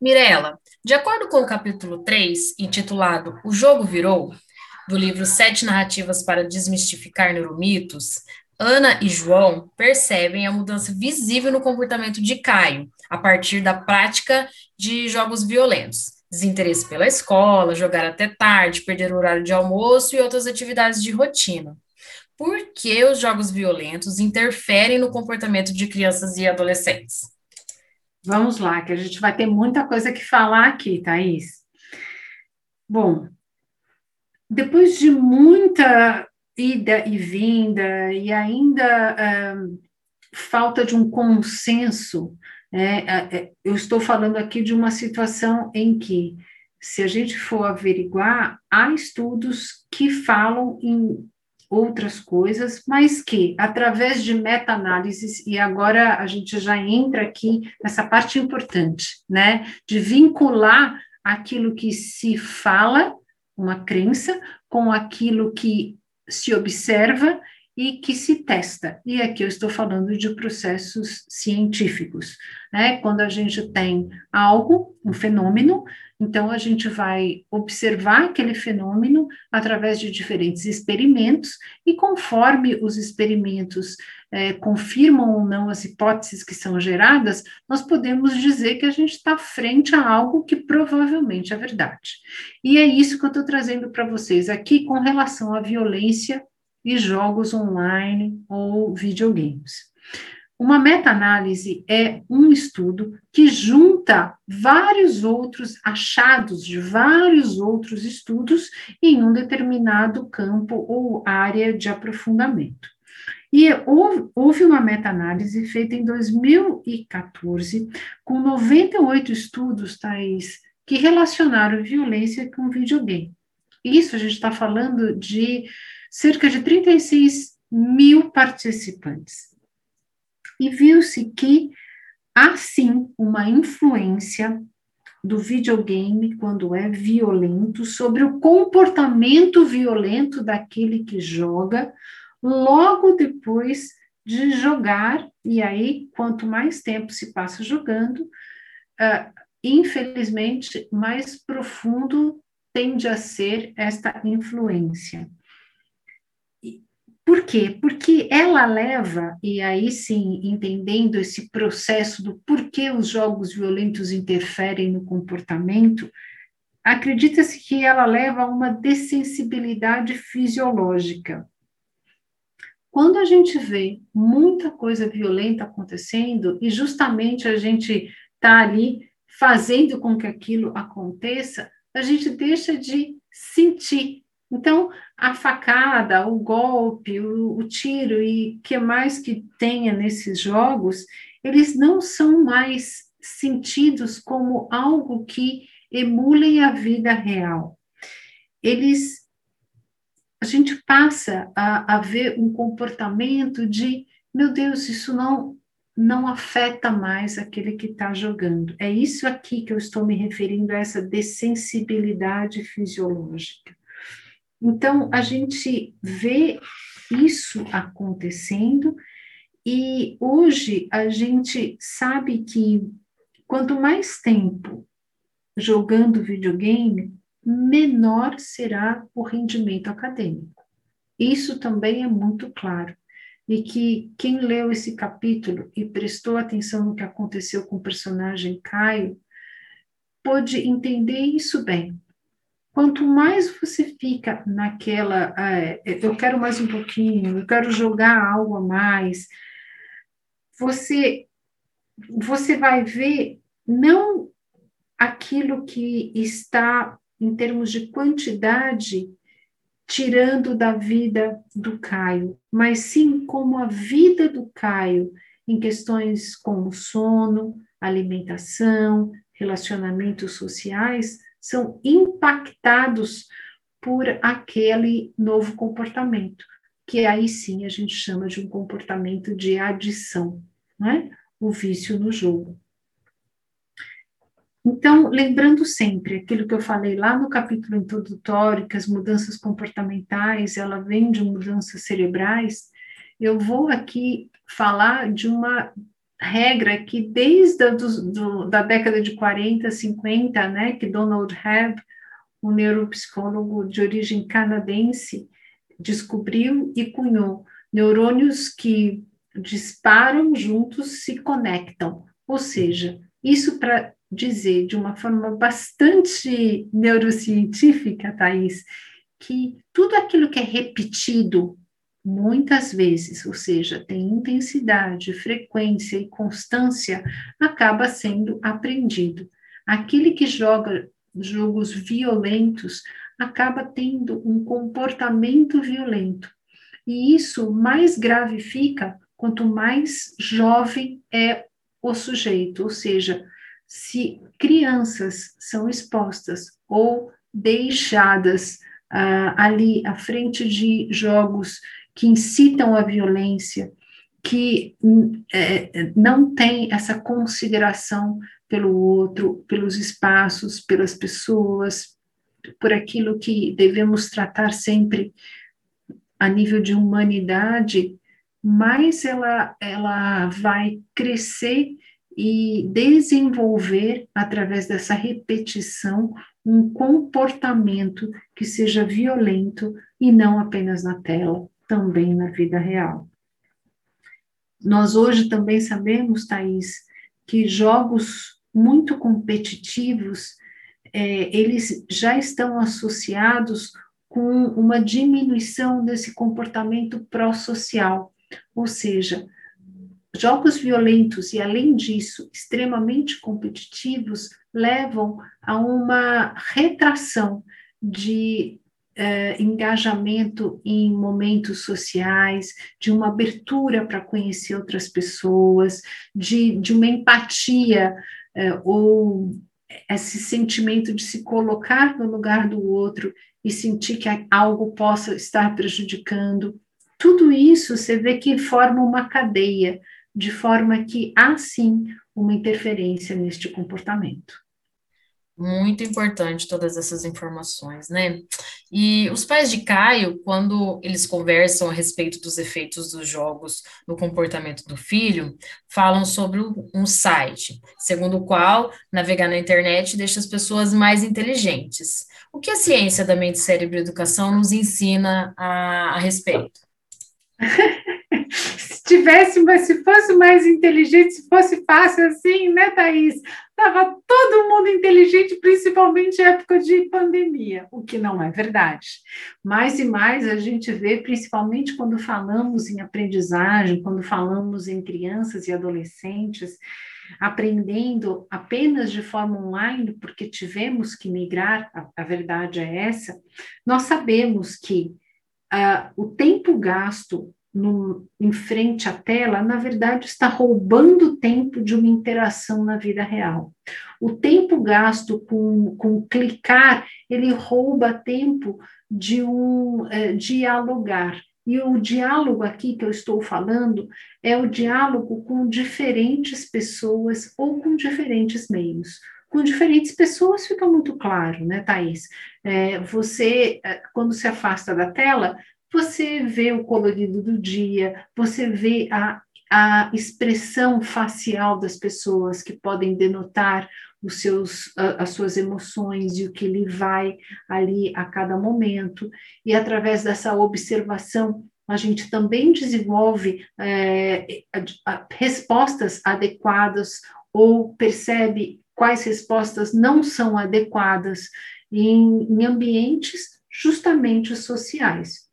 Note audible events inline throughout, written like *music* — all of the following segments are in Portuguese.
Mirela, de acordo com o capítulo 3, intitulado O Jogo Virou, do livro Sete Narrativas para Desmistificar Neuromitos, Ana e João percebem a mudança visível no comportamento de Caio, a partir da prática de jogos violentos. Desinteresse pela escola, jogar até tarde, perder o horário de almoço e outras atividades de rotina. Por que os jogos violentos interferem no comportamento de crianças e adolescentes? Vamos lá, que a gente vai ter muita coisa que falar aqui, Thaís. Bom, depois de muita ida e vinda e ainda um, falta de um consenso, né, eu estou falando aqui de uma situação em que, se a gente for averiguar, há estudos que falam em outras coisas, mas que, através de meta-análises, e agora a gente já entra aqui nessa parte importante, né, de vincular aquilo que se fala, uma crença, com aquilo que se observa e que se testa. E aqui eu estou falando de processos científicos, né? Quando a gente tem algo, um fenômeno, então, a gente vai observar aquele fenômeno através de diferentes experimentos, e conforme os experimentos é, confirmam ou não as hipóteses que são geradas, nós podemos dizer que a gente está frente a algo que provavelmente é verdade. E é isso que eu estou trazendo para vocês aqui com relação à violência e jogos online ou videogames. Uma meta-análise é um estudo que junta vários outros achados de vários outros estudos em um determinado campo ou área de aprofundamento. E houve, houve uma meta-análise feita em 2014, com 98 estudos, Thais, que relacionaram violência com videogame. Isso a gente está falando de cerca de 36 mil participantes e viu-se que há sim uma influência do videogame quando é violento sobre o comportamento violento daquele que joga logo depois de jogar. E aí quanto mais tempo se passa jogando uh, infelizmente mais profundo tende a ser esta influência por quê? Porque ela leva, e aí sim, entendendo esse processo do porquê os jogos violentos interferem no comportamento, acredita-se que ela leva a uma dessensibilidade fisiológica. Quando a gente vê muita coisa violenta acontecendo, e justamente a gente está ali fazendo com que aquilo aconteça, a gente deixa de sentir então, a facada, o golpe, o, o tiro e que mais que tenha nesses jogos, eles não são mais sentidos como algo que emulem a vida real. Eles a gente passa a, a ver um comportamento de, meu Deus, isso não não afeta mais aquele que está jogando. É isso aqui que eu estou me referindo a essa dessensibilidade fisiológica. Então, a gente vê isso acontecendo, e hoje a gente sabe que quanto mais tempo jogando videogame, menor será o rendimento acadêmico. Isso também é muito claro. E que quem leu esse capítulo e prestou atenção no que aconteceu com o personagem Caio, pôde entender isso bem. Quanto mais você fica naquela, é, eu quero mais um pouquinho, eu quero jogar algo a mais, você, você vai ver não aquilo que está em termos de quantidade tirando da vida do Caio, mas sim como a vida do Caio em questões como sono, alimentação, relacionamentos sociais são impactados por aquele novo comportamento, que aí sim a gente chama de um comportamento de adição, né? o vício no jogo. Então, lembrando sempre aquilo que eu falei lá no capítulo introdutório, que as mudanças comportamentais, ela vem de mudanças cerebrais, eu vou aqui falar de uma regra que desde a do, do, da década de 40, 50, né, que Donald Hebb, um neuropsicólogo de origem canadense, descobriu e cunhou neurônios que disparam juntos se conectam. Ou seja, isso para dizer de uma forma bastante neurocientífica, Thais, que tudo aquilo que é repetido muitas vezes, ou seja, tem intensidade, frequência e constância, acaba sendo aprendido. Aquele que joga jogos violentos acaba tendo um comportamento violento. E isso mais grave fica quanto mais jovem é o sujeito, ou seja, se crianças são expostas ou deixadas ah, ali à frente de jogos que incitam a violência, que é, não tem essa consideração pelo outro, pelos espaços, pelas pessoas, por aquilo que devemos tratar sempre a nível de humanidade, mais ela, ela vai crescer e desenvolver, através dessa repetição, um comportamento que seja violento e não apenas na tela também na vida real. Nós hoje também sabemos, Thais, que jogos muito competitivos, é, eles já estão associados com uma diminuição desse comportamento pró-social, ou seja, jogos violentos e, além disso, extremamente competitivos, levam a uma retração de uh, engajamento em momentos sociais, de uma abertura para conhecer outras pessoas, de, de uma empatia uh, ou esse sentimento de se colocar no lugar do outro e sentir que algo possa estar prejudicando. Tudo isso você vê que forma uma cadeia, de forma que há sim uma interferência neste comportamento. Muito importante todas essas informações, né? E os pais de Caio, quando eles conversam a respeito dos efeitos dos jogos no comportamento do filho, falam sobre um site, segundo o qual navegar na internet deixa as pessoas mais inteligentes. O que a ciência da mente, cérebro e educação nos ensina a, a respeito? *laughs* se tivesse, mas se fosse mais inteligente, se fosse fácil assim, né, Thaís? Estava todo mundo inteligente, principalmente em época de pandemia, o que não é verdade. Mais e mais a gente vê, principalmente quando falamos em aprendizagem, quando falamos em crianças e adolescentes, aprendendo apenas de forma online, porque tivemos que migrar, a, a verdade é essa, nós sabemos que uh, o tempo gasto no, em frente à tela, na verdade, está roubando tempo de uma interação na vida real. O tempo gasto com, com clicar, ele rouba tempo de um é, dialogar. E o diálogo aqui que eu estou falando é o diálogo com diferentes pessoas ou com diferentes meios. Com diferentes pessoas fica muito claro, né, Thaís? É, você, é, quando se afasta da tela, você vê o colorido do dia, você vê a, a expressão facial das pessoas que podem denotar os seus, as suas emoções e o que lhe vai ali a cada momento, e através dessa observação a gente também desenvolve é, respostas adequadas ou percebe quais respostas não são adequadas em, em ambientes justamente sociais.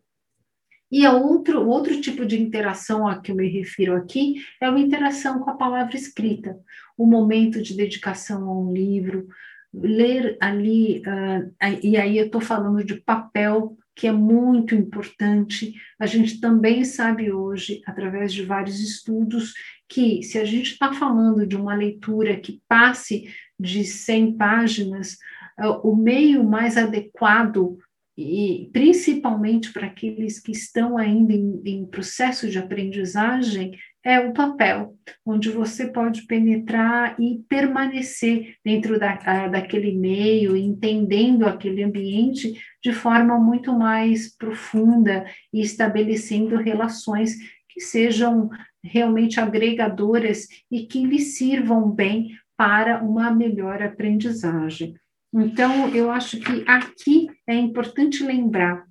E a outro, outro tipo de interação a que eu me refiro aqui é uma interação com a palavra escrita, o momento de dedicação a um livro, ler ali, uh, e aí eu estou falando de papel, que é muito importante. A gente também sabe hoje, através de vários estudos, que se a gente está falando de uma leitura que passe de 100 páginas, uh, o meio mais adequado e principalmente para aqueles que estão ainda em, em, processo de aprendizagem, é o papel, onde você pode penetrar e permanecer dentro da, daquele meio, entendendo aquele ambiente de forma muito mais profunda e estabelecendo relações que sejam realmente agregadoras e que lhe sirvam bem para uma melhor aprendizagem. Então, eu acho que aqui é importante lembrar,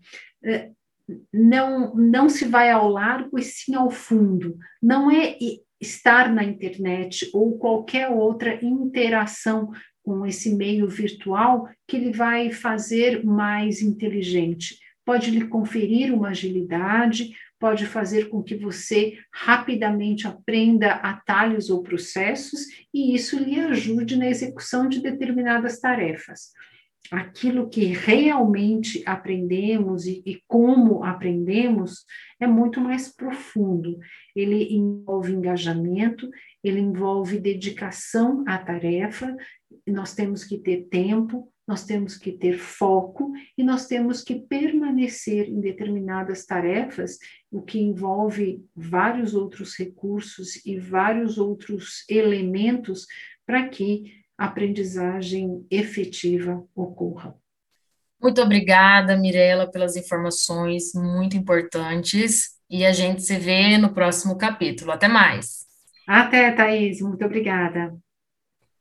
eh, não, não se vai ao largo e sim ao fundo. Não é estar na internet ou qualquer outra interação com esse meio virtual que ele vai fazer mais inteligente. Pode lhe conferir uma agilidade, pode fazer com que você rapidamente aprenda atalhos ou processos e isso lhe ajude na execução de determinadas tarefas. Aquilo que realmente aprendemos e, e como aprendemos é muito mais profundo. Ele envolve engajamento, ele envolve dedicação à tarefa, nós temos que ter tempo, nós temos que ter foco e nós temos que permanecer em determinadas tarefas, o que envolve vários outros recursos e vários outros elementos para que a aprendizagem efetiva ocorra. Muito obrigada, Mirela, pelas informações muito importantes e a gente se vê no próximo capítulo. Até mais. Até, Thaís. Muito obrigada.